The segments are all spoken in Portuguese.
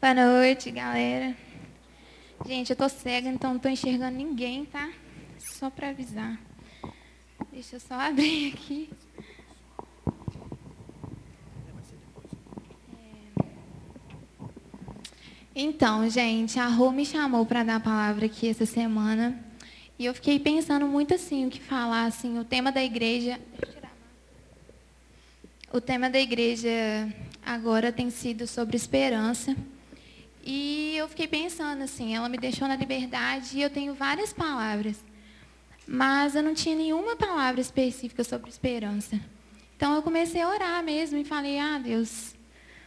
Boa noite, galera. Gente, eu tô cega, então não tô enxergando ninguém, tá? Só para avisar. Deixa eu só abrir aqui. É. Então, gente, a Rô me chamou para dar a palavra aqui essa semana. E eu fiquei pensando muito assim, o que falar, assim, o tema da igreja. O tema da igreja agora tem sido sobre esperança. E eu fiquei pensando assim, ela me deixou na liberdade e eu tenho várias palavras, mas eu não tinha nenhuma palavra específica sobre esperança. Então eu comecei a orar mesmo e falei, ah Deus,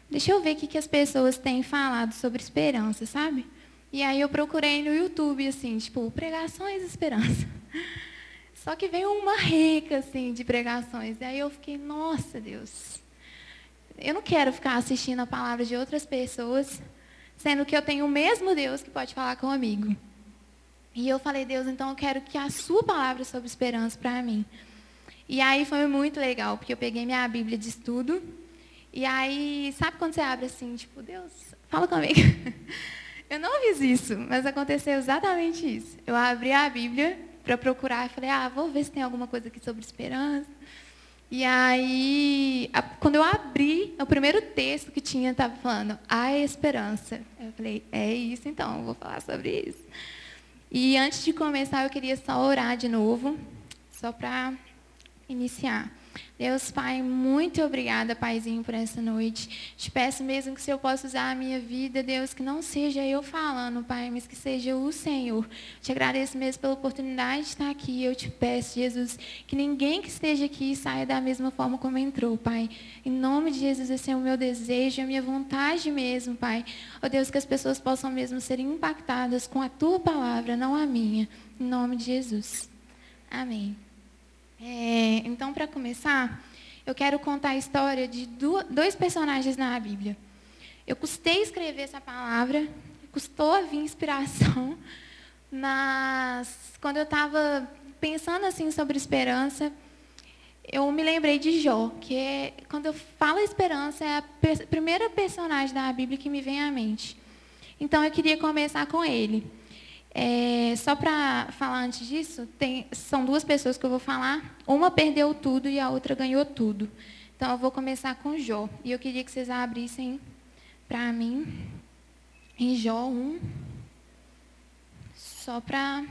deixa eu ver o que, que as pessoas têm falado sobre esperança, sabe? E aí eu procurei no YouTube, assim, tipo, pregações esperança. Só que veio uma rica, assim, de pregações. E aí eu fiquei, nossa Deus, eu não quero ficar assistindo a palavra de outras pessoas sendo que eu tenho o mesmo Deus que pode falar comigo. E eu falei, Deus, então eu quero que a sua palavra sobre esperança para mim. E aí foi muito legal, porque eu peguei minha Bíblia de estudo. E aí, sabe quando você abre assim, tipo, Deus, fala comigo. Eu não fiz isso, mas aconteceu exatamente isso. Eu abri a Bíblia para procurar e falei, ah, vou ver se tem alguma coisa aqui sobre esperança. E aí, a, quando eu abri, o primeiro texto que tinha estava falando, a esperança. Eu falei, é isso então, vou falar sobre isso. E antes de começar, eu queria só orar de novo, só para iniciar. Deus, Pai, muito obrigada, Paizinho, por essa noite. Te peço mesmo que se eu possa usar a minha vida, Deus, que não seja eu falando, Pai, mas que seja o Senhor. Te agradeço mesmo pela oportunidade de estar aqui. Eu te peço, Jesus, que ninguém que esteja aqui saia da mesma forma como entrou, Pai. Em nome de Jesus, esse é o meu desejo, a minha vontade mesmo, Pai. Ó oh, Deus, que as pessoas possam mesmo ser impactadas com a tua palavra, não a minha. Em nome de Jesus. Amém. É, então, para começar, eu quero contar a história de dois personagens na Bíblia. Eu custei escrever essa palavra, custou a vir inspiração, mas quando eu estava pensando assim sobre esperança, eu me lembrei de Jó, que é, quando eu falo esperança, é a primeira personagem da Bíblia que me vem à mente. Então eu queria começar com ele. É, só para falar antes disso, tem, são duas pessoas que eu vou falar. Uma perdeu tudo e a outra ganhou tudo. Então eu vou começar com Jó. E eu queria que vocês abrissem para mim em Jó 1. Só para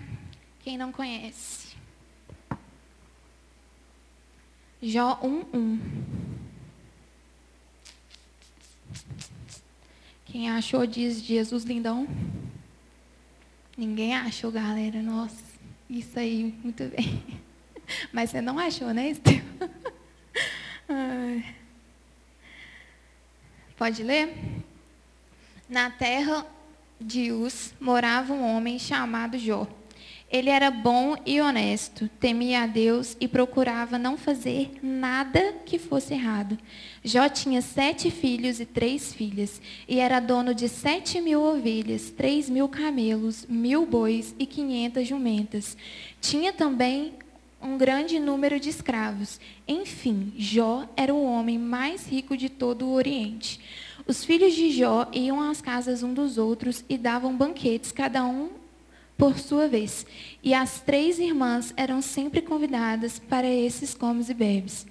quem não conhece. Jó 1, 1. Quem achou diz Jesus lindão. Ninguém achou, galera. Nossa, isso aí, muito bem. Mas você não achou, né, Estevam? Pode ler? Na terra de Uz morava um homem chamado Jó. Ele era bom e honesto, temia a Deus e procurava não fazer nada que fosse errado. Jó tinha sete filhos e três filhas, e era dono de sete mil ovelhas, três mil camelos, mil bois e quinhentas jumentas. Tinha também um grande número de escravos. Enfim, Jó era o homem mais rico de todo o Oriente. Os filhos de Jó iam às casas um dos outros e davam banquetes, cada um por sua vez. E as três irmãs eram sempre convidadas para esses comes e bebes.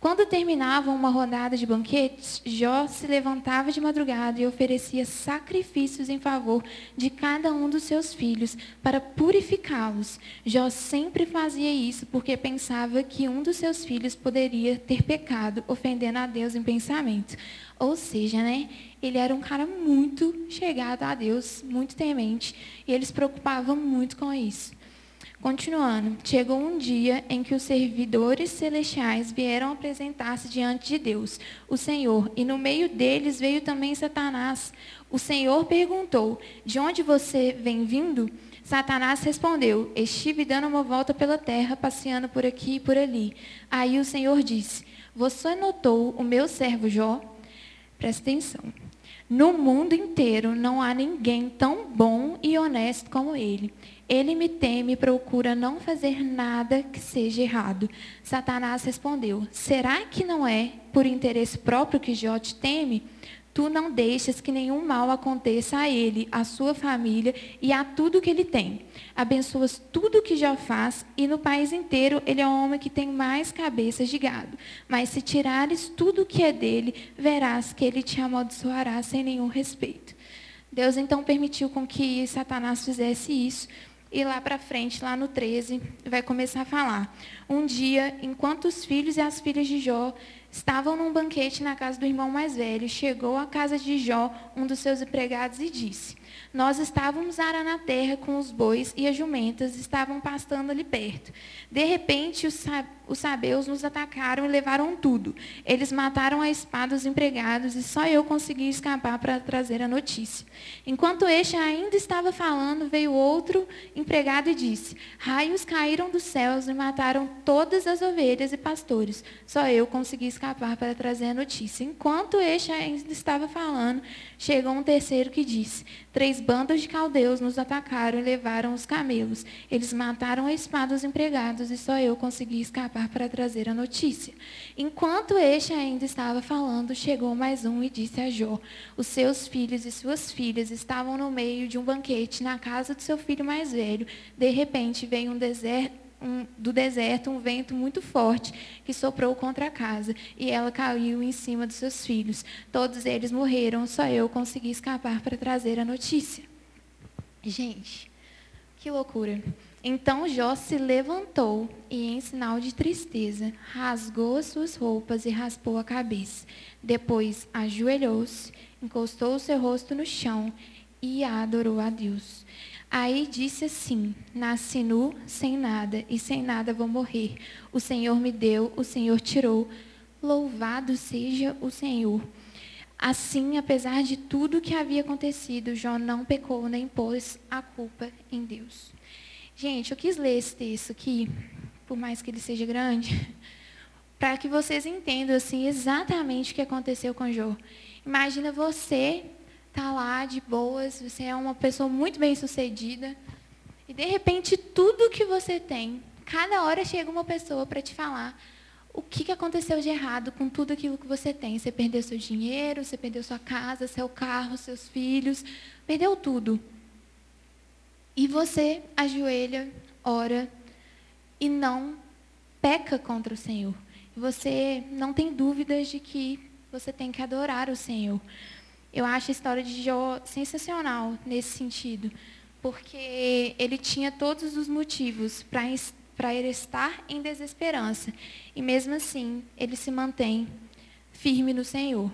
Quando terminavam uma rodada de banquetes, Jó se levantava de madrugada e oferecia sacrifícios em favor de cada um dos seus filhos para purificá-los. Jó sempre fazia isso porque pensava que um dos seus filhos poderia ter pecado, ofendendo a Deus em pensamento. Ou seja, né, ele era um cara muito chegado a Deus, muito temente, e ele se preocupava muito com isso. Continuando, chegou um dia em que os servidores celestiais vieram apresentar-se diante de Deus, o Senhor, e no meio deles veio também Satanás. O Senhor perguntou: De onde você vem vindo? Satanás respondeu: Estive dando uma volta pela terra, passeando por aqui e por ali. Aí o Senhor disse: Você notou o meu servo Jó? Presta atenção. No mundo inteiro não há ninguém tão bom e honesto como ele. Ele me teme e procura não fazer nada que seja errado. Satanás respondeu: Será que não é por interesse próprio que Jó te teme? Tu não deixas que nenhum mal aconteça a ele, à sua família e a tudo que ele tem. Abençoas tudo que já faz, e no país inteiro ele é o homem que tem mais cabeças de gado. Mas se tirares tudo que é dele, verás que ele te amaldiçoará sem nenhum respeito. Deus então permitiu com que Satanás fizesse isso e lá para frente, lá no 13, vai começar a falar. Um dia, enquanto os filhos e as filhas de Jó estavam num banquete na casa do irmão mais velho, chegou à casa de Jó um dos seus empregados e disse: nós estávamos arando a terra com os bois e as jumentas estavam pastando ali perto. De repente, os, os sabeus nos atacaram e levaram tudo. Eles mataram a espada os empregados e só eu consegui escapar para trazer a notícia. Enquanto este ainda estava falando, veio outro empregado e disse: Raios caíram dos céus e mataram todas as ovelhas e pastores. Só eu consegui escapar para trazer a notícia. Enquanto este ainda estava falando, chegou um terceiro que disse: Três bandas de caldeus nos atacaram e levaram os camelos. Eles mataram a espada os empregados e só eu consegui escapar para trazer a notícia. Enquanto este ainda estava falando, chegou mais um e disse a Jó: Os seus filhos e suas filhas estavam no meio de um banquete na casa do seu filho mais velho. De repente veio um deserto um, do deserto um vento muito forte que soprou contra a casa e ela caiu em cima dos seus filhos. Todos eles morreram, só eu consegui escapar para trazer a notícia. Gente, que loucura. Então Jó se levantou e, em sinal de tristeza, rasgou as suas roupas e raspou a cabeça. Depois ajoelhou-se, encostou o seu rosto no chão e adorou a Deus. Aí disse assim: Nasci nu, sem nada, e sem nada vou morrer. O Senhor me deu, o Senhor tirou. Louvado seja o Senhor. Assim, apesar de tudo que havia acontecido, Jó não pecou nem pôs a culpa em Deus. Gente, eu quis ler esse texto aqui, por mais que ele seja grande, para que vocês entendam assim exatamente o que aconteceu com Jó. Imagina você está lá de boas, você é uma pessoa muito bem sucedida, e de repente tudo que você tem, cada hora chega uma pessoa para te falar o que, que aconteceu de errado com tudo aquilo que você tem. Você perdeu seu dinheiro, você perdeu sua casa, seu carro, seus filhos, perdeu tudo. E você ajoelha, ora e não peca contra o Senhor. Você não tem dúvidas de que você tem que adorar o Senhor. Eu acho a história de Jó sensacional nesse sentido, porque ele tinha todos os motivos para estar em desesperança. E mesmo assim, ele se mantém firme no Senhor.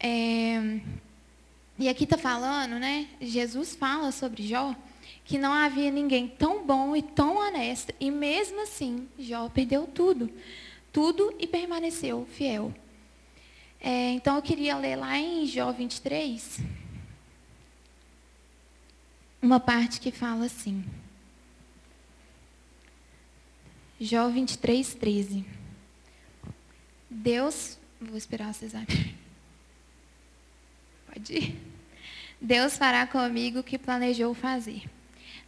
É, e aqui está falando, né? Jesus fala sobre Jó que não havia ninguém tão bom e tão honesto, e mesmo assim, Jó perdeu tudo. Tudo e permaneceu fiel. É, então eu queria ler lá em Jó 23, uma parte que fala assim. Jó 23, 13. Deus. Vou esperar vocês abrirem. Pode ir. Deus fará comigo o que planejou fazer.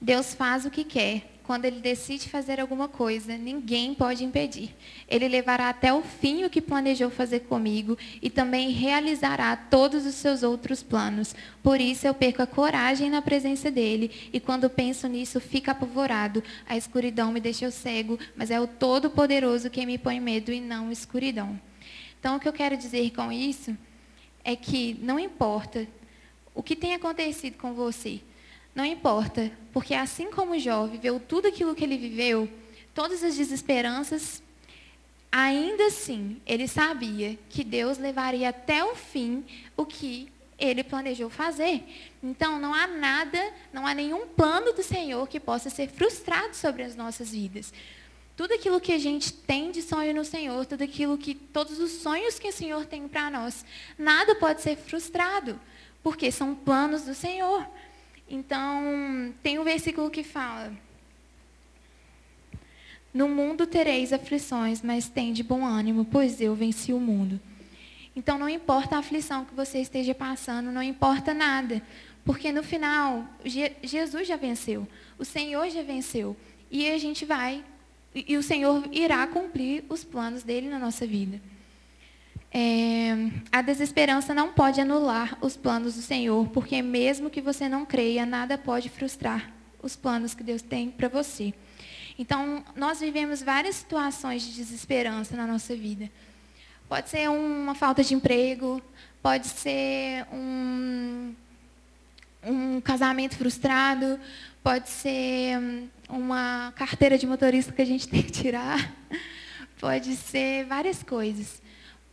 Deus faz o que quer quando ele decide fazer alguma coisa, ninguém pode impedir. Ele levará até o fim o que planejou fazer comigo e também realizará todos os seus outros planos. Por isso eu perco a coragem na presença dele e quando penso nisso, fico apavorado. A escuridão me deixou cego, mas é o Todo-Poderoso quem me põe medo e não escuridão. Então o que eu quero dizer com isso é que não importa o que tem acontecido com você, não importa, porque assim como Jó viveu tudo aquilo que ele viveu, todas as desesperanças, ainda assim, ele sabia que Deus levaria até o fim o que ele planejou fazer. Então, não há nada, não há nenhum plano do Senhor que possa ser frustrado sobre as nossas vidas. Tudo aquilo que a gente tem de sonho no Senhor, tudo aquilo que todos os sonhos que o Senhor tem para nós, nada pode ser frustrado, porque são planos do Senhor. Então, tem um versículo que fala: No mundo tereis aflições, mas tem de bom ânimo, pois eu venci o mundo. Então, não importa a aflição que você esteja passando, não importa nada, porque no final, Jesus já venceu, o Senhor já venceu, e a gente vai, e o Senhor irá cumprir os planos dele na nossa vida. É, a desesperança não pode anular os planos do Senhor, porque mesmo que você não creia, nada pode frustrar os planos que Deus tem para você. Então, nós vivemos várias situações de desesperança na nossa vida. Pode ser uma falta de emprego, pode ser um, um casamento frustrado, pode ser uma carteira de motorista que a gente tem que tirar, pode ser várias coisas.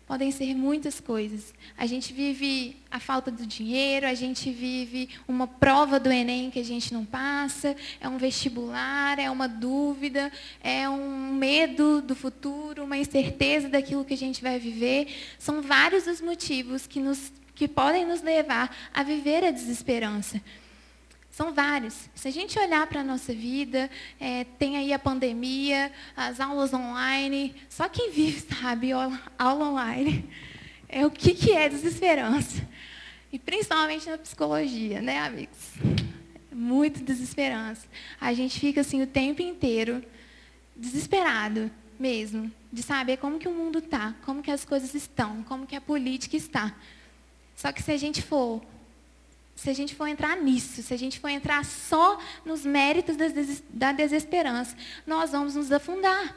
Podem ser muitas coisas. A gente vive a falta do dinheiro, a gente vive uma prova do Enem que a gente não passa, é um vestibular, é uma dúvida, é um medo do futuro, uma incerteza daquilo que a gente vai viver. São vários os motivos que, nos, que podem nos levar a viver a desesperança. São vários. Se a gente olhar para a nossa vida, é, tem aí a pandemia, as aulas online. Só quem vive sabe aula, online. É o que, que é desesperança. E principalmente na psicologia, né, amigos? Muito desesperança. A gente fica assim o tempo inteiro desesperado mesmo, de saber como que o mundo está, como que as coisas estão, como que a política está. Só que se a gente for se a gente for entrar nisso, se a gente for entrar só nos méritos da desesperança, nós vamos nos afundar.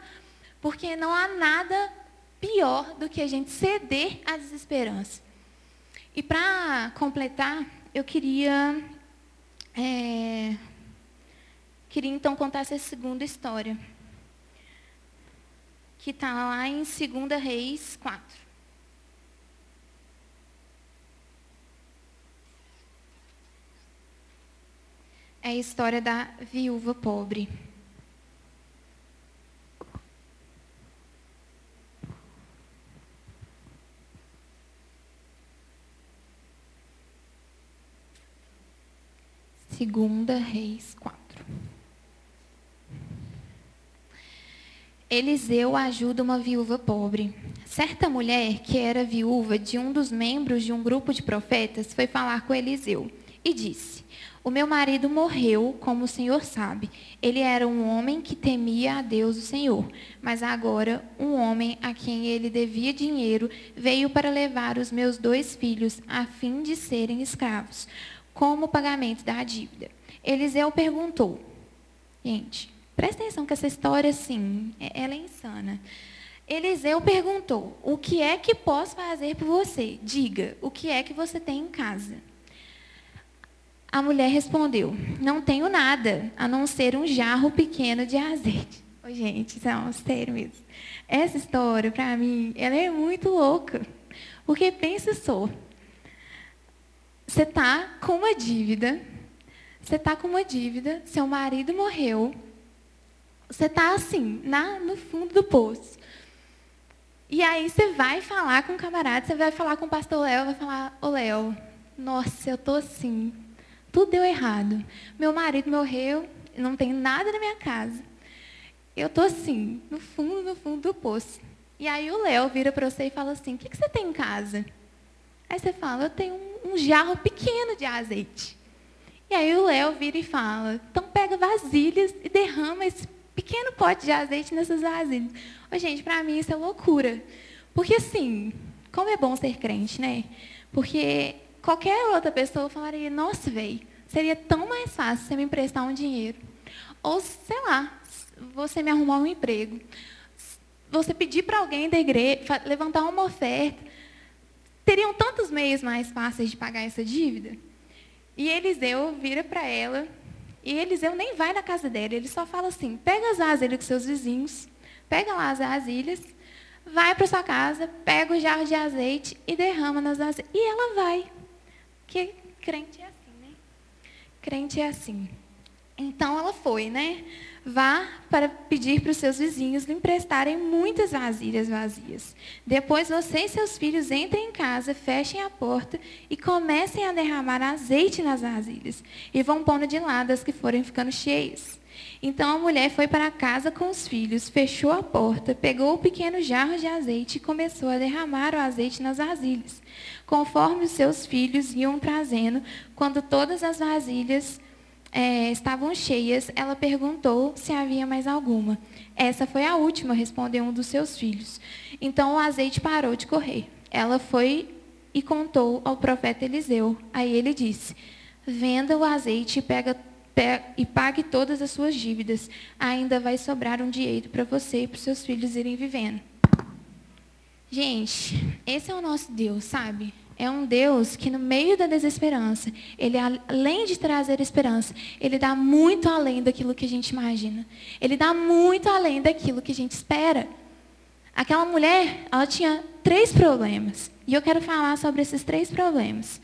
Porque não há nada pior do que a gente ceder à desesperança. E para completar, eu queria, é, queria então contar essa segunda história, que está lá em 2 Reis 4. É a história da viúva pobre. Segunda Reis 4. Eliseu ajuda uma viúva pobre. Certa mulher, que era viúva de um dos membros de um grupo de profetas, foi falar com Eliseu e disse: o meu marido morreu, como o Senhor sabe. Ele era um homem que temia a Deus o Senhor. Mas agora, um homem a quem ele devia dinheiro veio para levar os meus dois filhos a fim de serem escravos, como pagamento da dívida. Eliseu perguntou. Gente, presta atenção que essa história, assim, ela é insana. Eliseu perguntou: O que é que posso fazer por você? Diga, o que é que você tem em casa? A mulher respondeu: Não tenho nada, a não ser um jarro pequeno de azeite. Oh, gente, não, sério mesmo. Essa história, para mim, ela é muito louca. Porque pensa só. Você está com uma dívida, você está com uma dívida, seu marido morreu, você está assim, na, no fundo do poço. E aí você vai falar com o camarada, você vai falar com o pastor Léo, vai falar, ô Léo, nossa, eu estou assim, tudo deu errado. Meu marido morreu, não tem nada na minha casa. Eu estou assim, no fundo, no fundo do poço. E aí o Léo vira para você e fala assim, o que, que, você tem em casa? Aí você fala, eu tenho um, um jarro pequeno de azeite. E aí o Léo vira e fala, então pega vasilhas e derrama esse pequeno pote de azeite nessas vasilhas. Ô, gente, para mim isso é loucura. Porque assim, como é bom ser crente, né? Porque qualquer outra pessoa falaria, nossa, velho, seria tão mais fácil você me emprestar um dinheiro. Ou, sei lá, você me arrumar um emprego. Você pedir para alguém da igreja, levantar uma oferta. Teriam tantos meios mais fáceis de pagar essa dívida. E Eliseu vira para ela, e Eliseu nem vai na casa dela, ele só fala assim: pega as vasilhas com seus vizinhos, pega lá as vasilhas, vai para sua casa, pega o jarro de azeite e derrama nas vasilhas. E ela vai. Que crente é assim, né? Crente é assim. Então ela foi, né? Vá para pedir para os seus vizinhos lhe emprestarem muitas vasilhas vazias. Depois você e seus filhos entrem em casa, fechem a porta e comecem a derramar azeite nas vasilhas. E vão pondo de lado as que forem ficando cheias. Então a mulher foi para casa com os filhos, fechou a porta, pegou o pequeno jarro de azeite e começou a derramar o azeite nas vasilhas, conforme os seus filhos iam trazendo. Quando todas as vasilhas é, estavam cheias, ela perguntou se havia mais alguma. Essa foi a última, respondeu um dos seus filhos. Então o azeite parou de correr. ela foi e contou ao profeta Eliseu. Aí ele disse: Venda o azeite e, pega, e pague todas as suas dívidas. Ainda vai sobrar um dinheiro para você e para os seus filhos irem vivendo. Gente, esse é o nosso Deus, sabe? É um Deus que, no meio da desesperança, ele, além de trazer esperança, ele dá muito além daquilo que a gente imagina. Ele dá muito além daquilo que a gente espera. Aquela mulher, ela tinha três problemas. E eu quero falar sobre esses três problemas.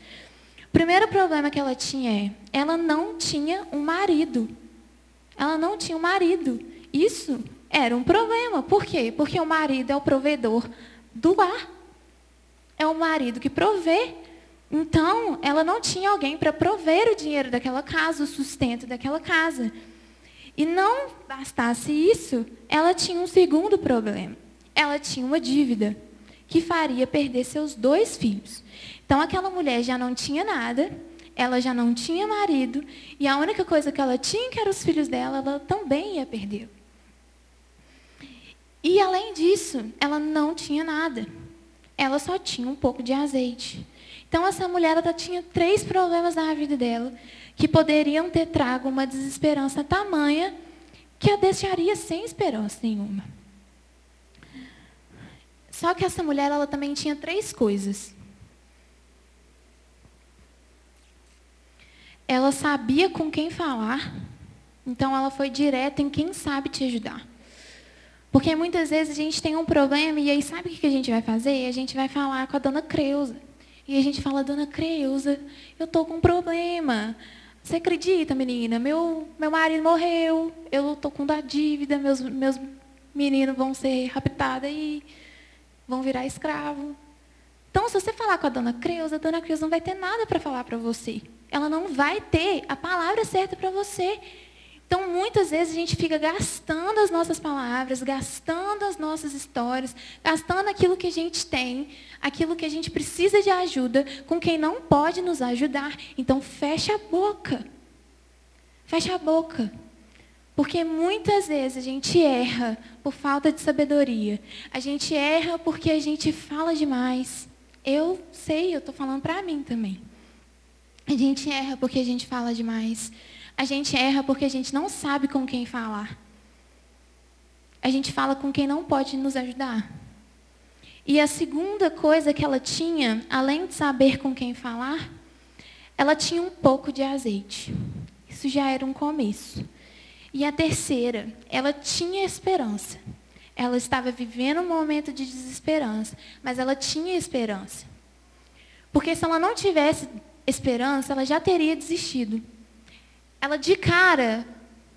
O primeiro problema que ela tinha é, ela não tinha um marido. Ela não tinha um marido. Isso era um problema. Por quê? Porque o marido é o provedor do lar é o marido que provê. Então, ela não tinha alguém para prover o dinheiro daquela casa, o sustento daquela casa. E não bastasse isso, ela tinha um segundo problema. Ela tinha uma dívida que faria perder seus dois filhos. Então, aquela mulher já não tinha nada, ela já não tinha marido, e a única coisa que ela tinha, que eram os filhos dela, ela também ia perder. E, além disso, ela não tinha nada ela só tinha um pouco de azeite. Então, essa mulher ela tinha três problemas na vida dela que poderiam ter trago uma desesperança tamanha que a deixaria sem esperança nenhuma. Só que essa mulher ela também tinha três coisas. Ela sabia com quem falar, então ela foi direta em quem sabe te ajudar. Porque muitas vezes a gente tem um problema e aí sabe o que a gente vai fazer? A gente vai falar com a dona Creuza. E a gente fala, dona Creuza, eu estou com um problema. Você acredita, menina? Meu, meu marido morreu, eu estou com da dívida, meus, meus meninos vão ser raptados e vão virar escravo. Então, se você falar com a dona Creuza, a dona Creuza não vai ter nada para falar para você. Ela não vai ter a palavra certa para você. Então, muitas vezes a gente fica gastando as nossas palavras, gastando as nossas histórias, gastando aquilo que a gente tem, aquilo que a gente precisa de ajuda, com quem não pode nos ajudar. Então, fecha a boca. Fecha a boca. Porque muitas vezes a gente erra por falta de sabedoria. A gente erra porque a gente fala demais. Eu sei, eu estou falando para mim também. A gente erra porque a gente fala demais. A gente erra porque a gente não sabe com quem falar. A gente fala com quem não pode nos ajudar. E a segunda coisa que ela tinha, além de saber com quem falar, ela tinha um pouco de azeite. Isso já era um começo. E a terceira, ela tinha esperança. Ela estava vivendo um momento de desesperança, mas ela tinha esperança. Porque se ela não tivesse esperança, ela já teria desistido ela de cara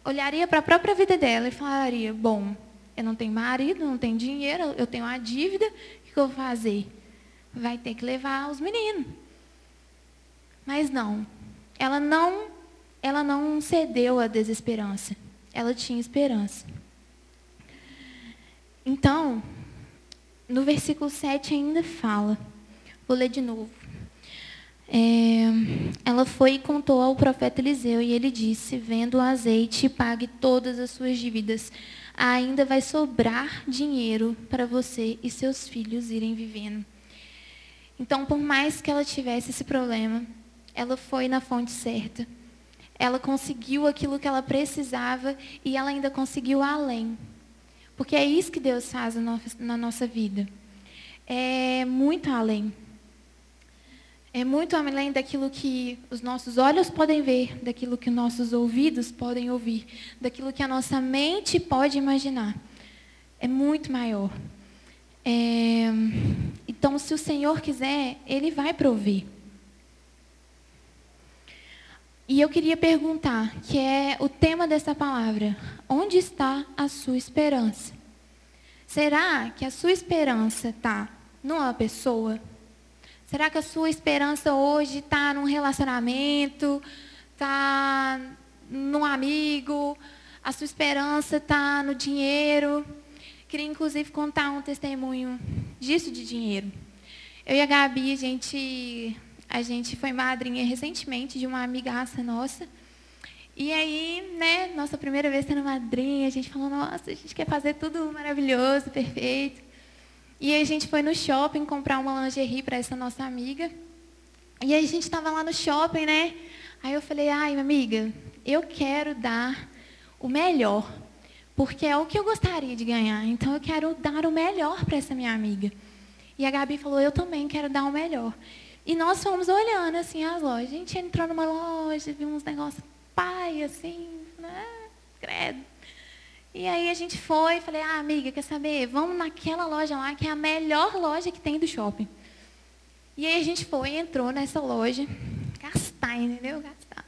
olharia para a própria vida dela e falaria: Bom, eu não tenho marido, não tenho dinheiro, eu tenho uma dívida, o que eu vou fazer? Vai ter que levar os meninos. Mas não, ela não, ela não cedeu à desesperança. Ela tinha esperança. Então, no versículo 7 ainda fala, vou ler de novo. É, ela foi e contou ao profeta Eliseu, e ele disse: Vendo o azeite, pague todas as suas dívidas. Ainda vai sobrar dinheiro para você e seus filhos irem vivendo. Então, por mais que ela tivesse esse problema, ela foi na fonte certa. Ela conseguiu aquilo que ela precisava e ela ainda conseguiu além. Porque é isso que Deus faz na nossa vida. É muito além. É muito além daquilo que os nossos olhos podem ver, daquilo que nossos ouvidos podem ouvir, daquilo que a nossa mente pode imaginar. É muito maior. É... Então, se o Senhor quiser, Ele vai prover. E eu queria perguntar, que é o tema dessa palavra: onde está a sua esperança? Será que a sua esperança está numa pessoa? Será que a sua esperança hoje está num relacionamento, está num amigo? A sua esperança está no dinheiro? Queria inclusive contar um testemunho disso de dinheiro. Eu e a Gabi, a gente, a gente foi madrinha recentemente de uma amigaça nossa. E aí, né, nossa primeira vez sendo madrinha, a gente falou, nossa, a gente quer fazer tudo maravilhoso, perfeito. E a gente foi no shopping comprar uma lingerie para essa nossa amiga. E a gente estava lá no shopping, né? Aí eu falei, ai, amiga, eu quero dar o melhor. Porque é o que eu gostaria de ganhar. Então eu quero dar o melhor para essa minha amiga. E a Gabi falou, eu também quero dar o melhor. E nós fomos olhando assim as lojas. A gente entrou numa loja, viu uns negócios pai, assim, né? Credo. E aí a gente foi, falei, ah, amiga, quer saber? Vamos naquela loja lá, que é a melhor loja que tem do shopping. E aí a gente foi, entrou nessa loja, gastar, entendeu? Gastar.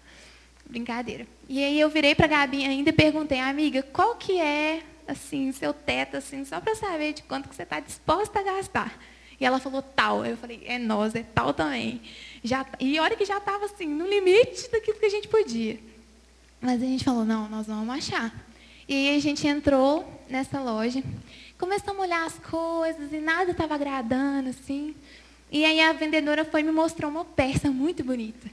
Brincadeira. E aí eu virei para a Gabi ainda e perguntei, amiga, qual que é, assim, seu teto, assim, só para saber de quanto que você está disposta a gastar. E ela falou tal. Eu falei, é nós, é tal também. Já, e olha que já estava assim, no limite daquilo que a gente podia. Mas a gente falou, não, nós vamos achar. E a gente entrou nessa loja, começamos a olhar as coisas e nada estava agradando, assim. E aí a vendedora foi e me mostrou uma peça muito bonita.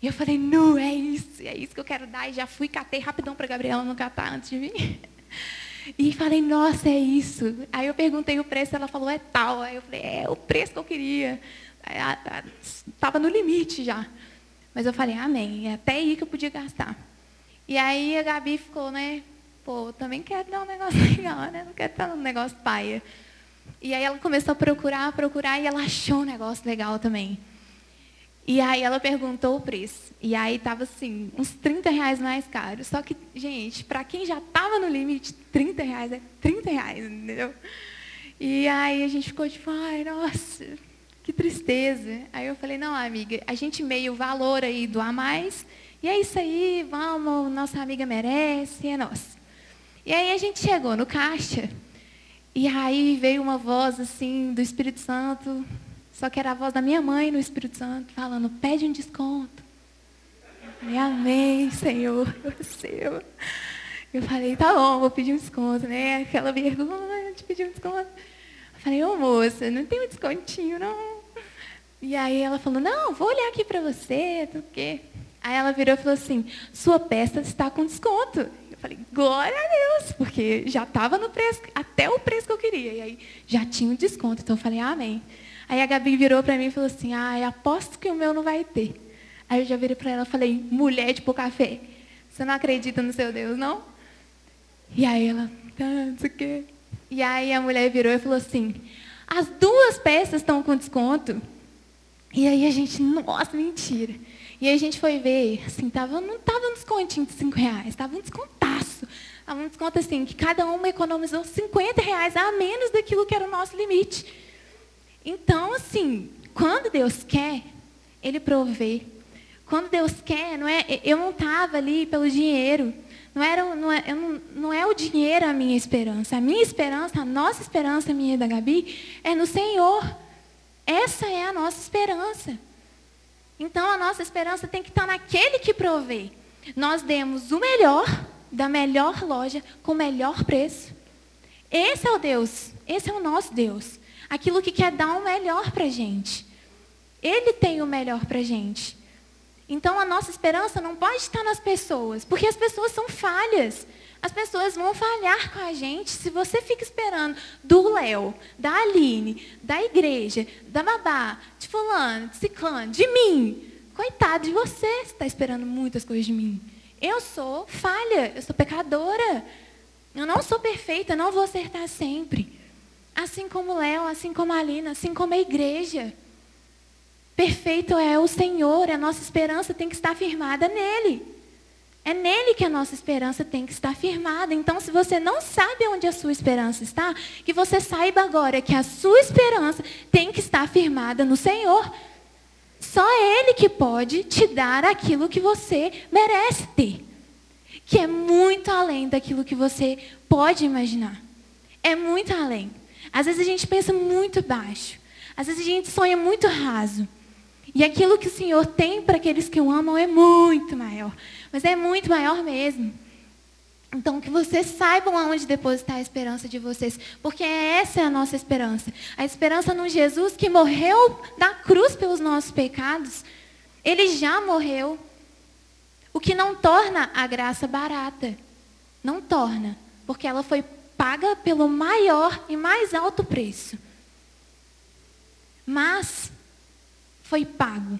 E eu falei, não, é isso, é isso que eu quero dar. E já fui, catei rapidão para a Gabriela não catar antes de mim. E falei, nossa, é isso. Aí eu perguntei o preço, ela falou, é tal. Aí eu falei, é o preço que eu queria. Estava no limite já. Mas eu falei, amém, é até aí que eu podia gastar. E aí a Gabi ficou, né, pô, eu também quero dar um negócio legal, né? Não quero dar um negócio paia. E aí ela começou a procurar, procurar, e ela achou um negócio legal também. E aí ela perguntou o preço. E aí estava assim, uns 30 reais mais caro. Só que, gente, para quem já estava no limite, 30 reais é 30 reais, entendeu? E aí a gente ficou tipo, ai, nossa, que tristeza. Aí eu falei, não, amiga, a gente meio valor aí do a mais. E é isso aí, vamos, nossa amiga merece, é nossa. E aí a gente chegou no caixa, e aí veio uma voz assim do Espírito Santo, só que era a voz da minha mãe no Espírito Santo, falando, pede um desconto. E amém, Senhor, eu recebo. Eu falei, tá bom, vou pedir um desconto, né? Aquela vergonha de pedir um desconto. Eu falei, ô moça, não tem um descontinho, não. E aí ela falou, não, vou olhar aqui para você, o quê? Aí ela virou e falou assim, sua peça está com desconto. Falei, glória a Deus, porque já estava no preço, até o preço que eu queria. E aí já tinha um desconto. Então eu falei, amém. Aí a Gabi virou para mim e falou assim, ah, aposto que o meu não vai ter. Aí eu já virei para ela e falei, mulher de pouca fé, você não acredita no seu Deus, não? E aí ela, tá, não sei o quê. E aí a mulher virou e falou assim, as duas peças estão com desconto. E aí a gente, nossa, mentira. E aí a gente foi ver, assim, tava, não estava um descontinho de 5 reais, estava um descontaço. Estava um desconto assim, que cada uma economizou 50 reais a menos daquilo que era o nosso limite. Então, assim, quando Deus quer, Ele provê. Quando Deus quer, não é, eu não estava ali pelo dinheiro. Não, era, não, é, não, não é o dinheiro a minha esperança. A minha esperança, a nossa esperança, a minha e da Gabi, é no Senhor. Essa é a nossa esperança. Então a nossa esperança tem que estar naquele que provê. Nós demos o melhor da melhor loja com o melhor preço. Esse é o Deus, esse é o nosso Deus. Aquilo que quer dar o melhor para a gente. Ele tem o melhor para gente. Então a nossa esperança não pode estar nas pessoas, porque as pessoas são falhas. As pessoas vão falhar com a gente se você fica esperando do Léo, da Aline, da igreja, da babá, de fulano, de ciclano, de mim. Coitado de você, você está esperando muitas coisas de mim. Eu sou falha, eu sou pecadora. Eu não sou perfeita, não vou acertar sempre. Assim como Léo, assim como a Aline, assim como a igreja. Perfeito é o Senhor, a nossa esperança tem que estar firmada nele. É nele que a nossa esperança tem que estar firmada. Então, se você não sabe onde a sua esperança está, que você saiba agora que a sua esperança tem que estar firmada no Senhor. Só Ele que pode te dar aquilo que você merece ter. Que é muito além daquilo que você pode imaginar. É muito além. Às vezes a gente pensa muito baixo. Às vezes a gente sonha muito raso. E aquilo que o Senhor tem para aqueles que o amam é muito maior mas é muito maior mesmo. Então, que vocês saibam aonde depositar a esperança de vocês, porque essa é a nossa esperança. A esperança no Jesus que morreu na cruz pelos nossos pecados. Ele já morreu. O que não torna a graça barata. Não torna, porque ela foi paga pelo maior e mais alto preço. Mas foi pago.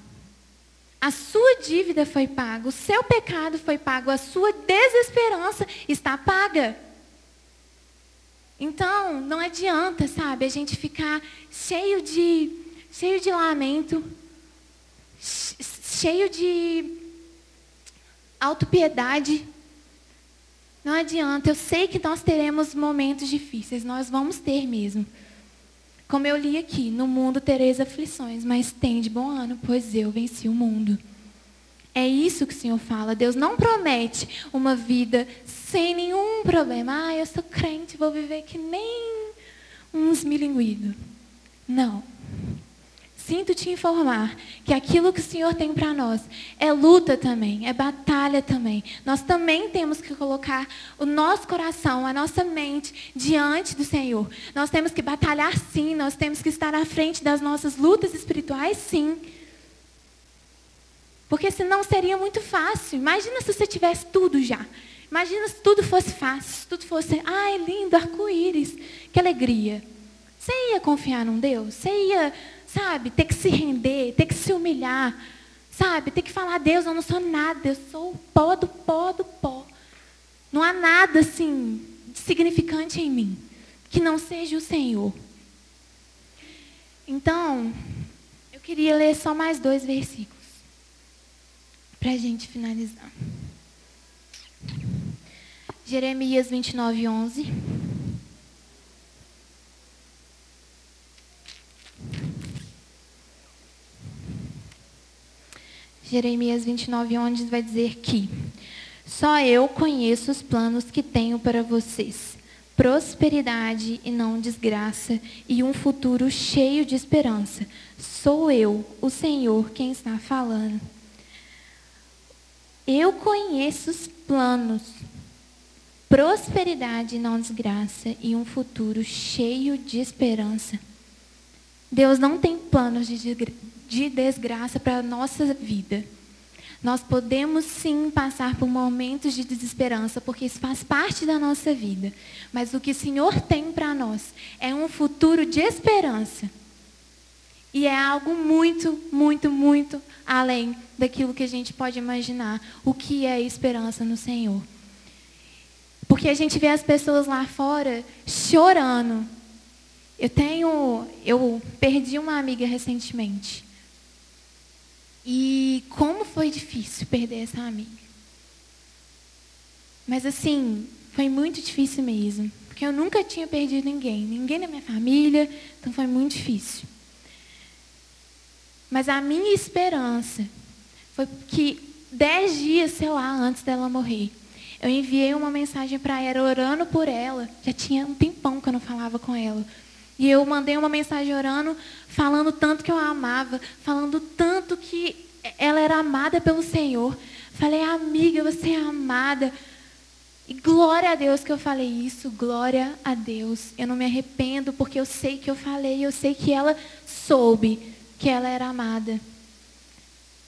A sua dívida foi paga, o seu pecado foi pago, a sua desesperança está paga. Então, não adianta, sabe, a gente ficar cheio de cheio de lamento, cheio de autopiedade. Não adianta, eu sei que nós teremos momentos difíceis, nós vamos ter mesmo. Como eu li aqui, no mundo tereis aflições, mas tem de bom ano, pois eu venci o mundo. É isso que o Senhor fala. Deus não promete uma vida sem nenhum problema. Ah, eu sou crente, vou viver que nem uns milinguidos. Não. Sinto te informar que aquilo que o Senhor tem para nós é luta também, é batalha também. Nós também temos que colocar o nosso coração, a nossa mente diante do Senhor. Nós temos que batalhar sim, nós temos que estar à frente das nossas lutas espirituais sim. Porque senão seria muito fácil. Imagina se você tivesse tudo já. Imagina se tudo fosse fácil, se tudo fosse, ai, lindo, arco-íris, que alegria. Você ia confiar num Deus? Você ia sabe, ter que se render, ter que se humilhar, sabe, ter que falar, Deus, eu não sou nada, eu sou o pó do pó do pó. Não há nada assim significante em mim que não seja o Senhor. Então, eu queria ler só mais dois versículos para a gente finalizar. Jeremias 29, 11. Jeremias 29, 11 vai dizer que só eu conheço os planos que tenho para vocês. Prosperidade e não desgraça, e um futuro cheio de esperança. Sou eu, o Senhor, quem está falando. Eu conheço os planos. Prosperidade e não desgraça, e um futuro cheio de esperança. Deus não tem planos de de desgraça para a nossa vida. Nós podemos sim passar por momentos de desesperança, porque isso faz parte da nossa vida. Mas o que o Senhor tem para nós é um futuro de esperança. E é algo muito, muito, muito além daquilo que a gente pode imaginar. O que é esperança no Senhor? Porque a gente vê as pessoas lá fora chorando. Eu tenho, eu perdi uma amiga recentemente. E como foi difícil perder essa amiga. Mas assim, foi muito difícil mesmo. Porque eu nunca tinha perdido ninguém. Ninguém da minha família. Então foi muito difícil. Mas a minha esperança foi que dez dias, sei lá, antes dela morrer, eu enviei uma mensagem para ela orando por ela. Já tinha um tempão que eu não falava com ela. E eu mandei uma mensagem orando, falando tanto que eu a amava, falando tanto que ela era amada pelo Senhor. Falei, amiga, você é amada. E glória a Deus que eu falei isso, glória a Deus. Eu não me arrependo porque eu sei que eu falei, eu sei que ela soube que ela era amada.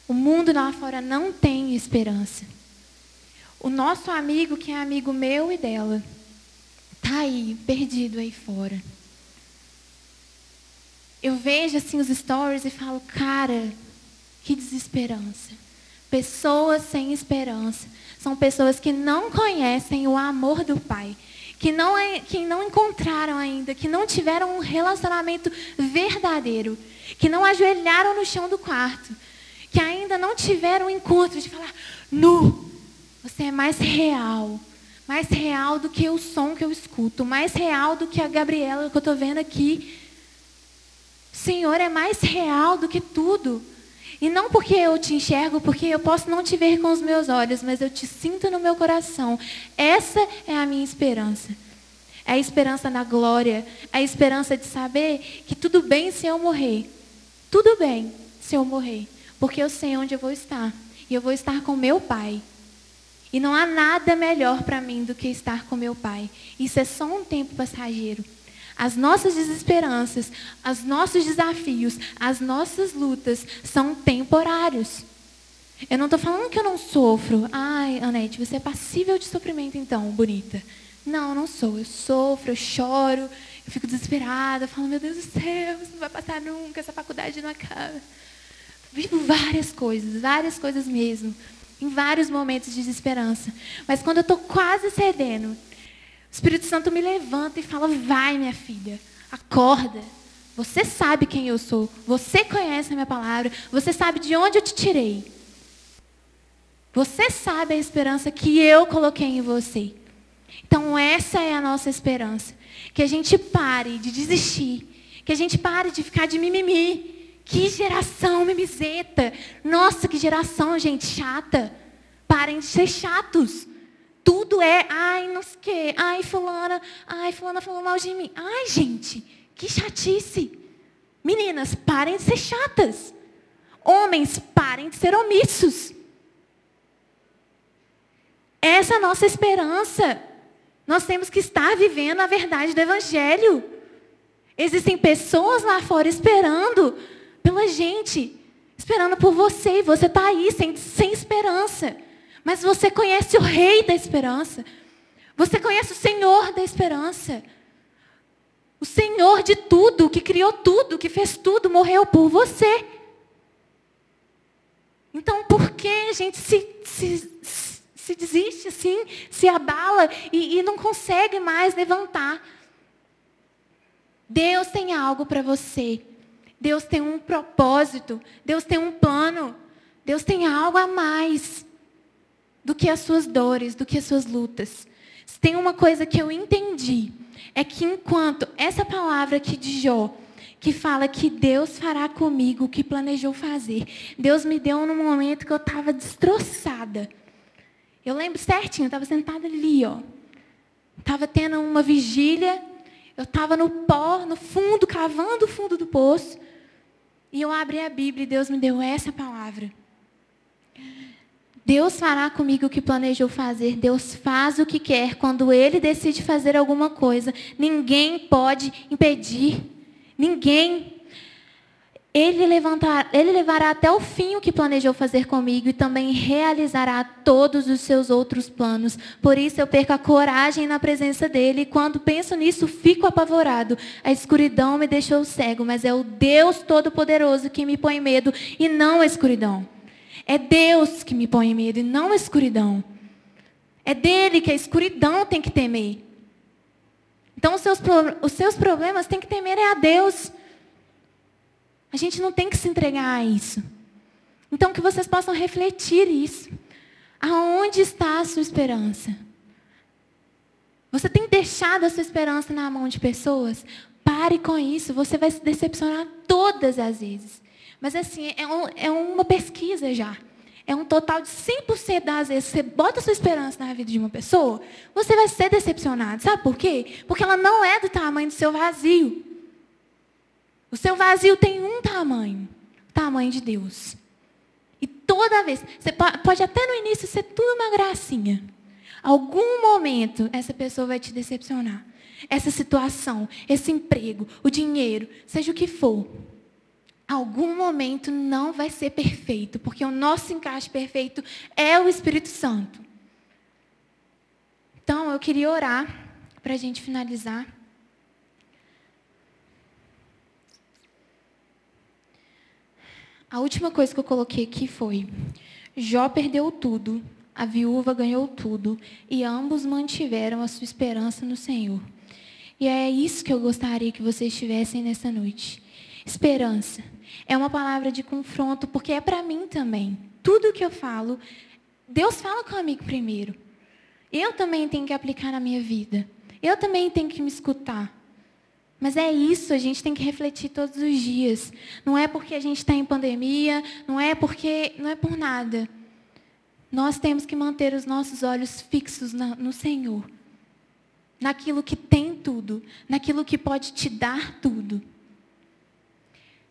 O mundo lá fora não tem esperança. O nosso amigo, que é amigo meu e dela, tá aí, perdido aí fora eu vejo assim os stories e falo, cara, que desesperança. Pessoas sem esperança. São pessoas que não conhecem o amor do Pai. Que não, é, que não encontraram ainda, que não tiveram um relacionamento verdadeiro. Que não ajoelharam no chão do quarto. Que ainda não tiveram um encontro de falar, nu, você é mais real. Mais real do que o som que eu escuto. Mais real do que a Gabriela que eu estou vendo aqui Senhor é mais real do que tudo. E não porque eu te enxergo, porque eu posso não te ver com os meus olhos, mas eu te sinto no meu coração. Essa é a minha esperança. É a esperança na glória, é a esperança de saber que tudo bem se eu morrer. Tudo bem se eu morrer, porque eu sei onde eu vou estar. E eu vou estar com meu Pai. E não há nada melhor para mim do que estar com meu Pai. Isso é só um tempo passageiro. As nossas desesperanças, os nossos desafios, as nossas lutas são temporários. Eu não estou falando que eu não sofro. Ai, Anete, você é passível de sofrimento então, bonita. Não, não sou. Eu sofro, eu choro, eu fico desesperada, eu falo, meu Deus do céu, isso não vai passar nunca, essa faculdade não acaba. Vivo várias coisas, várias coisas mesmo, em vários momentos de desesperança. Mas quando eu estou quase cedendo, Espírito Santo me levanta e fala, vai minha filha, acorda. Você sabe quem eu sou, você conhece a minha palavra, você sabe de onde eu te tirei. Você sabe a esperança que eu coloquei em você. Então, essa é a nossa esperança. Que a gente pare de desistir. Que a gente pare de ficar de mimimi. Que geração mimizeta. Nossa, que geração, gente, chata. Parem de ser chatos. Tudo é, ai, não sei o quê. Ai, fulana, ai, fulana falou mal de mim. Ai, gente, que chatice. Meninas, parem de ser chatas. Homens, parem de ser omissos. Essa é a nossa esperança. Nós temos que estar vivendo a verdade do Evangelho. Existem pessoas lá fora esperando pela gente, esperando por você, e você está aí sem, sem esperança. Mas você conhece o Rei da esperança. Você conhece o Senhor da esperança. O Senhor de tudo, que criou tudo, que fez tudo, morreu por você. Então, por que a gente se, se se desiste assim, se abala e, e não consegue mais levantar. Deus tem algo para você. Deus tem um propósito. Deus tem um plano. Deus tem algo a mais do que as suas dores, do que as suas lutas. Se tem uma coisa que eu entendi, é que enquanto essa palavra aqui de Jó, que fala que Deus fará comigo o que planejou fazer, Deus me deu num momento que eu estava destroçada. Eu lembro certinho, eu estava sentada ali, ó. Estava tendo uma vigília, eu estava no pó, no fundo, cavando o fundo do poço. E eu abri a Bíblia e Deus me deu essa palavra. Deus fará comigo o que planejou fazer. Deus faz o que quer. Quando Ele decide fazer alguma coisa, ninguém pode impedir. Ninguém. Ele, levantar, ele levará até o fim o que planejou fazer comigo e também realizará todos os seus outros planos. Por isso eu perco a coragem na presença dele e quando penso nisso fico apavorado. A escuridão me deixou cego, mas é o Deus Todo-Poderoso que me põe medo e não a escuridão. É Deus que me põe medo e não a escuridão. É dele que a escuridão tem que temer. Então os seus, os seus problemas têm que temer é a Deus. A gente não tem que se entregar a isso. Então, que vocês possam refletir isso. Aonde está a sua esperança? Você tem deixado a sua esperança na mão de pessoas? Pare com isso, você vai se decepcionar todas as vezes. Mas assim, é, um, é uma pesquisa já. É um total de 100% das vezes você bota sua esperança na vida de uma pessoa, você vai ser decepcionado. Sabe por quê? Porque ela não é do tamanho do seu vazio. O seu vazio tem um tamanho, o tamanho de Deus. E toda vez, você pode até no início ser tudo uma gracinha. Algum momento essa pessoa vai te decepcionar. Essa situação, esse emprego, o dinheiro, seja o que for. Algum momento não vai ser perfeito, porque o nosso encaixe perfeito é o Espírito Santo. Então, eu queria orar para a gente finalizar. A última coisa que eu coloquei aqui foi: Jó perdeu tudo, a viúva ganhou tudo, e ambos mantiveram a sua esperança no Senhor. E é isso que eu gostaria que vocês tivessem nessa noite. Esperança. É uma palavra de confronto, porque é para mim também. Tudo que eu falo, Deus fala comigo primeiro. Eu também tenho que aplicar na minha vida. Eu também tenho que me escutar. Mas é isso, a gente tem que refletir todos os dias. Não é porque a gente está em pandemia, não é porque. não é por nada. Nós temos que manter os nossos olhos fixos no Senhor. Naquilo que tem tudo, naquilo que pode te dar tudo.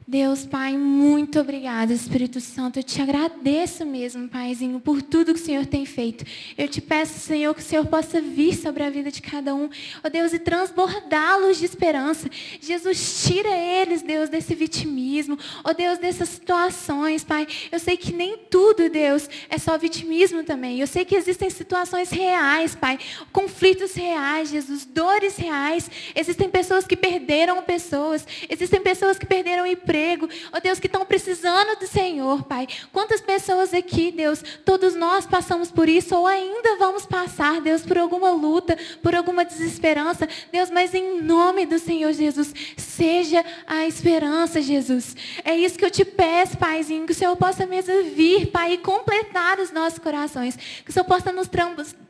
Deus, Pai, muito obrigada, Espírito Santo. Eu te agradeço mesmo, Paizinho, por tudo que o Senhor tem feito. Eu te peço, Senhor, que o Senhor possa vir sobre a vida de cada um, ó Deus, e transbordá-los de esperança. Jesus, tira eles, Deus, desse vitimismo, ó Deus, dessas situações, Pai. Eu sei que nem tudo, Deus, é só vitimismo também. Eu sei que existem situações reais, Pai, conflitos reais, Jesus, dores reais. Existem pessoas que perderam pessoas, existem pessoas que perderam emprego emprego, ó Deus, que estão precisando do Senhor, Pai. Quantas pessoas aqui, Deus, todos nós passamos por isso ou ainda vamos passar, Deus, por alguma luta, por alguma desesperança, Deus, mas em nome do Senhor Jesus, seja a esperança, Jesus. É isso que eu te peço, Paizinho, que o Senhor possa mesmo vir, Pai, e completar os nossos corações, que o Senhor possa nos,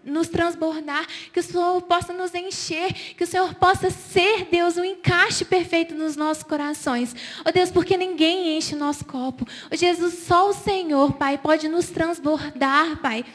nos transbordar, que o Senhor possa nos encher, que o Senhor possa ser, Deus, um encaixe perfeito nos nossos corações. Ó Deus, porque ninguém enche o nosso copo. Ó Jesus, só o Senhor, Pai, pode nos transbordar, Pai.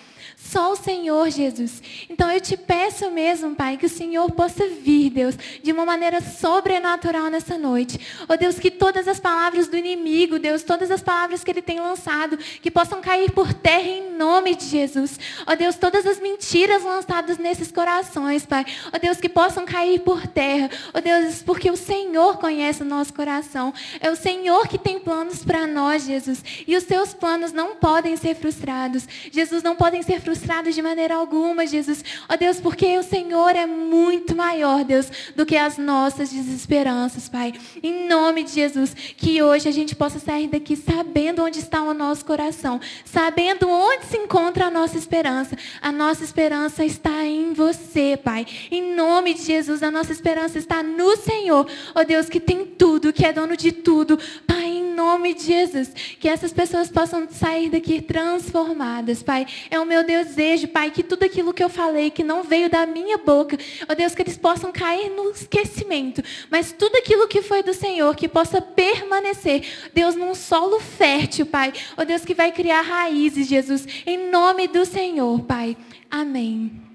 Só o Senhor, Jesus. Então eu te peço mesmo, Pai, que o Senhor possa vir, Deus, de uma maneira sobrenatural nessa noite. Ó oh, Deus, que todas as palavras do inimigo, Deus, todas as palavras que ele tem lançado, que possam cair por terra em nome de Jesus. Ó oh, Deus, todas as mentiras lançadas nesses corações, Pai. Ó oh, Deus, que possam cair por terra. Ó Deus, porque o Senhor conhece o nosso coração. É o Senhor que tem planos para nós, Jesus. E os seus planos não podem ser frustrados. Jesus, não podem ser frustrados frustrados de maneira alguma, Jesus. Ó Deus, porque o Senhor é muito maior, Deus, do que as nossas desesperanças, Pai. Em nome de Jesus, que hoje a gente possa sair daqui sabendo onde está o nosso coração, sabendo onde se encontra a nossa esperança. A nossa esperança está em você, Pai. Em nome de Jesus, a nossa esperança está no Senhor. Ó Deus, que tem tudo, que é dono de tudo. Pai, nome de Jesus, que essas pessoas possam sair daqui transformadas, Pai. É o meu desejo, Pai, que tudo aquilo que eu falei, que não veio da minha boca, ó Deus, que eles possam cair no esquecimento, mas tudo aquilo que foi do Senhor, que possa permanecer, Deus, num solo fértil, Pai, ó Deus, que vai criar raízes, Jesus, em nome do Senhor, Pai. Amém.